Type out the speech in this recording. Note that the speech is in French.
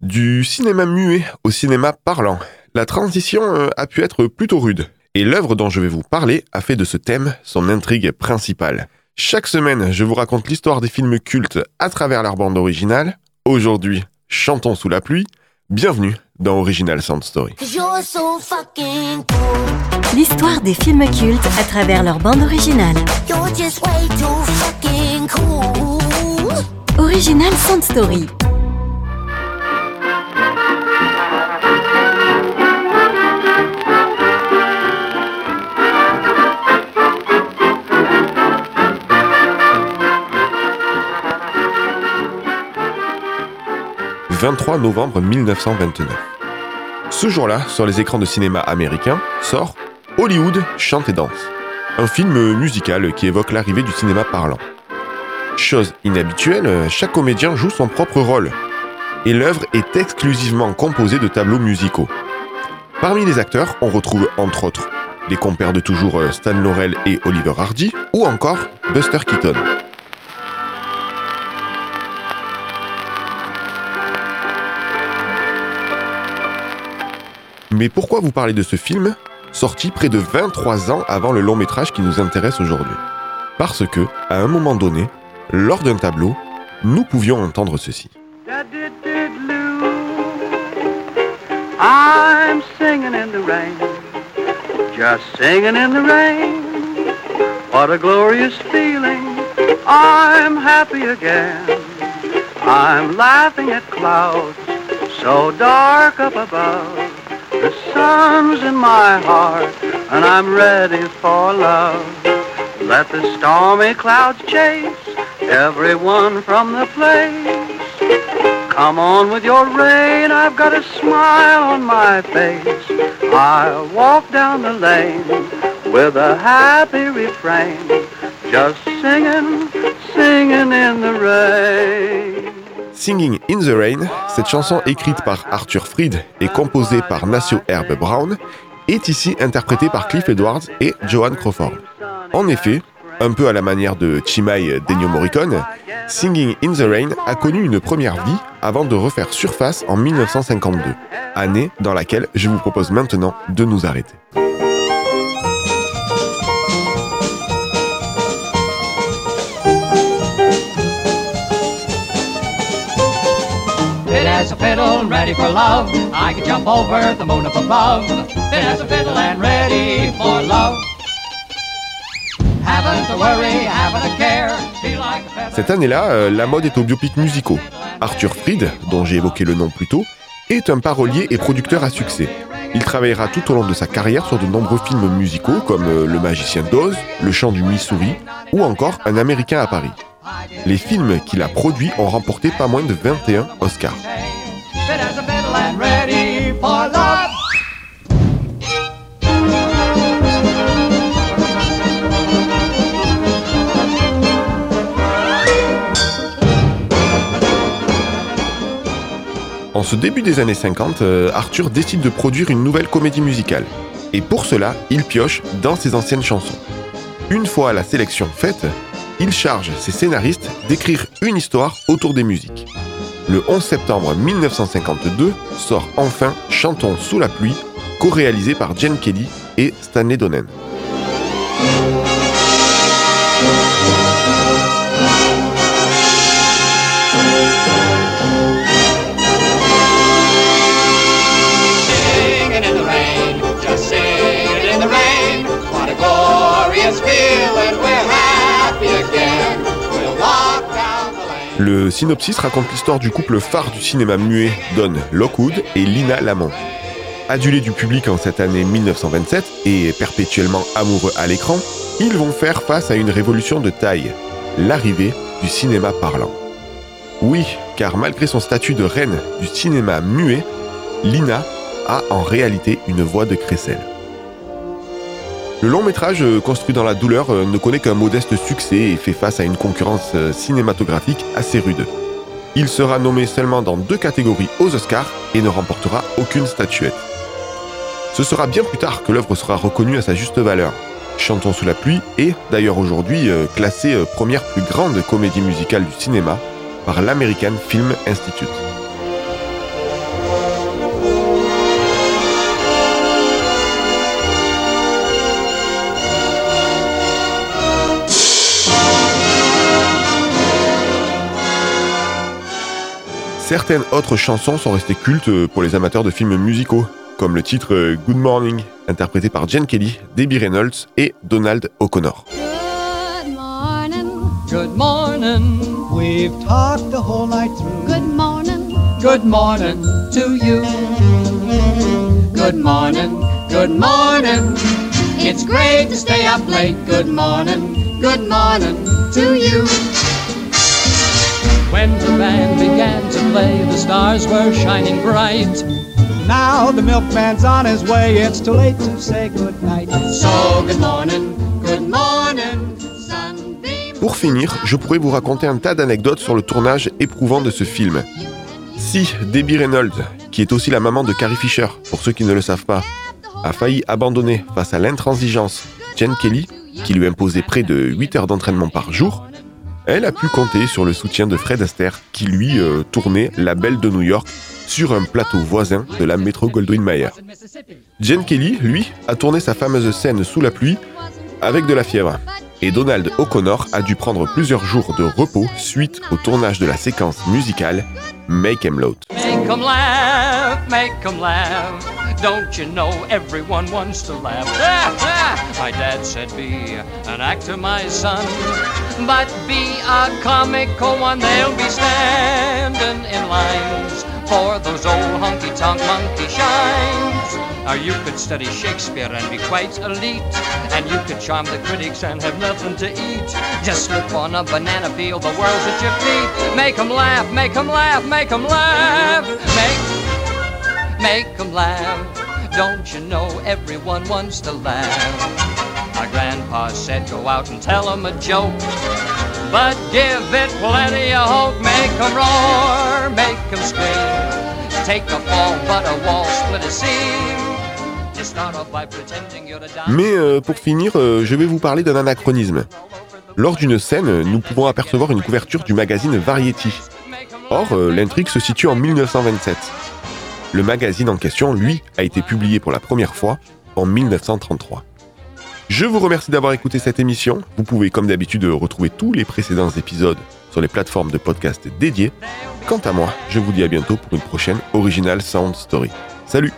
Du cinéma muet au cinéma parlant, la transition euh, a pu être plutôt rude, et l'œuvre dont je vais vous parler a fait de ce thème son intrigue principale. Chaque semaine, je vous raconte l'histoire des films cultes à travers leur bande originale. Aujourd'hui, chantons sous la pluie. Bienvenue dans Original Sound Story. L'histoire des films cultes à travers leur bande originale. Original Sound Story. 23 novembre 1929. Ce jour-là, sur les écrans de cinéma américains, sort Hollywood chante et danse, un film musical qui évoque l'arrivée du cinéma parlant. Chose inhabituelle, chaque comédien joue son propre rôle, et l'œuvre est exclusivement composée de tableaux musicaux. Parmi les acteurs, on retrouve entre autres les compères de toujours Stan Laurel et Oliver Hardy, ou encore Buster Keaton. Mais pourquoi vous parler de ce film, sorti près de 23 ans avant le long métrage qui nous intéresse aujourd'hui? Parce que, à un moment donné, lors d'un tableau, nous pouvions entendre ceci. What a glorious feeling, I'm happy again. I'm laughing at clouds so dark up above. The sun's in my heart, and I'm ready for love. Let the stormy clouds chase everyone from the place. Come on with your rain, I've got a smile on my face. I'll walk down the lane with a happy refrain, just singing, singing in the rain. Singing in the Rain, cette chanson écrite par Arthur Freed et composée par Nacio Herb Brown, est ici interprétée par Cliff Edwards et Joan Crawford. En effet, un peu à la manière de Chimay d'Ennio Morricone, Singing in the Rain a connu une première vie avant de refaire surface en 1952, année dans laquelle je vous propose maintenant de nous arrêter. As a fiddle ready for love. I can jump over the moon up above. Fit as a fiddle and ready for love. Cette année-là, euh, la mode est aux biopics musicaux. Arthur Fried, dont j'ai évoqué le nom plus tôt, est un parolier et producteur à succès. Il travaillera tout au long de sa carrière sur de nombreux films musicaux comme euh, Le Magicien d'Oz, Le Chant du Missouri ou encore Un Américain à Paris. Les films qu'il a produits ont remporté pas moins de 21 Oscars. En ce début des années 50, euh, Arthur décide de produire une nouvelle comédie musicale. Et pour cela, il pioche dans ses anciennes chansons. Une fois la sélection faite, il charge ses scénaristes d'écrire une histoire autour des musiques. Le 11 septembre 1952 sort enfin Chantons sous la pluie, co-réalisé par Jen Kelly et Stanley Donen. Le synopsis raconte l'histoire du couple phare du cinéma muet Don Lockwood et Lina Lamont. Adulés du public en cette année 1927 et perpétuellement amoureux à l'écran, ils vont faire face à une révolution de taille, l'arrivée du cinéma parlant. Oui, car malgré son statut de reine du cinéma muet, Lina a en réalité une voix de crécelle. Le long métrage, euh, construit dans la douleur, euh, ne connaît qu'un modeste succès et fait face à une concurrence euh, cinématographique assez rude. Il sera nommé seulement dans deux catégories aux Oscars et ne remportera aucune statuette. Ce sera bien plus tard que l'œuvre sera reconnue à sa juste valeur. Chantons sous la pluie est, d'ailleurs aujourd'hui, classée première plus grande comédie musicale du cinéma par l'American Film Institute. Certaines autres chansons sont restées cultes pour les amateurs de films musicaux, comme le titre Good Morning, interprété par Jen Kelly, Debbie Reynolds et Donald O'Connor. Good morning. Good morning. We've talked the whole night through. Good morning. Good morning to you. Good morning. Good morning. It's great to stay up late. Good morning. Good morning to you. When the band began to play, the stars were shining bright. Now the milkman's on his way, it's too late to say good night. So good morning, good morning. Pour finir, je pourrais vous raconter un tas d'anecdotes sur le tournage éprouvant de ce film. Si Debbie Reynolds, qui est aussi la maman de Carrie Fisher, pour ceux qui ne le savent pas, a failli abandonner face à l'intransigeance Jen Kelly, qui lui imposait près de 8 heures d'entraînement par jour, elle a pu compter sur le soutien de Fred Astaire, qui lui euh, tournait La Belle de New York sur un plateau voisin de la métro Goldwyn Mayer. Jen Kelly, lui, a tourné sa fameuse scène sous la pluie avec de la fièvre. Et Donald O'Connor a dû prendre plusieurs jours de repos suite au tournage de la séquence musicale Make 'em Load. Make 'em laugh, make 'em laugh. Don't you know everyone wants to laugh? my dad said, Be an actor, my son, but be a comical one. They'll be standing in lines for those old honky tonk monkey shines. Or you could study Shakespeare and be quite elite, and you could charm the critics and have nothing to eat. Just slip on a banana peel, the world's at your feet. Make 'em laugh, make 'em laugh, make 'em laugh. Make, make 'em laugh. Don't you know everyone wants to laugh? My grandpa said, go out and tell 'em a joke. But give it plenty of hope. Make 'em roar, make 'em scream. Take a fall, but a wall split a seam. Mais euh, pour finir, euh, je vais vous parler d'un anachronisme. Lors d'une scène, nous pouvons apercevoir une couverture du magazine Variety. Or, euh, l'intrigue se situe en 1927. Le magazine en question, lui, a été publié pour la première fois en 1933. Je vous remercie d'avoir écouté cette émission. Vous pouvez, comme d'habitude, retrouver tous les précédents épisodes sur les plateformes de podcast dédiées. Quant à moi, je vous dis à bientôt pour une prochaine Original Sound Story. Salut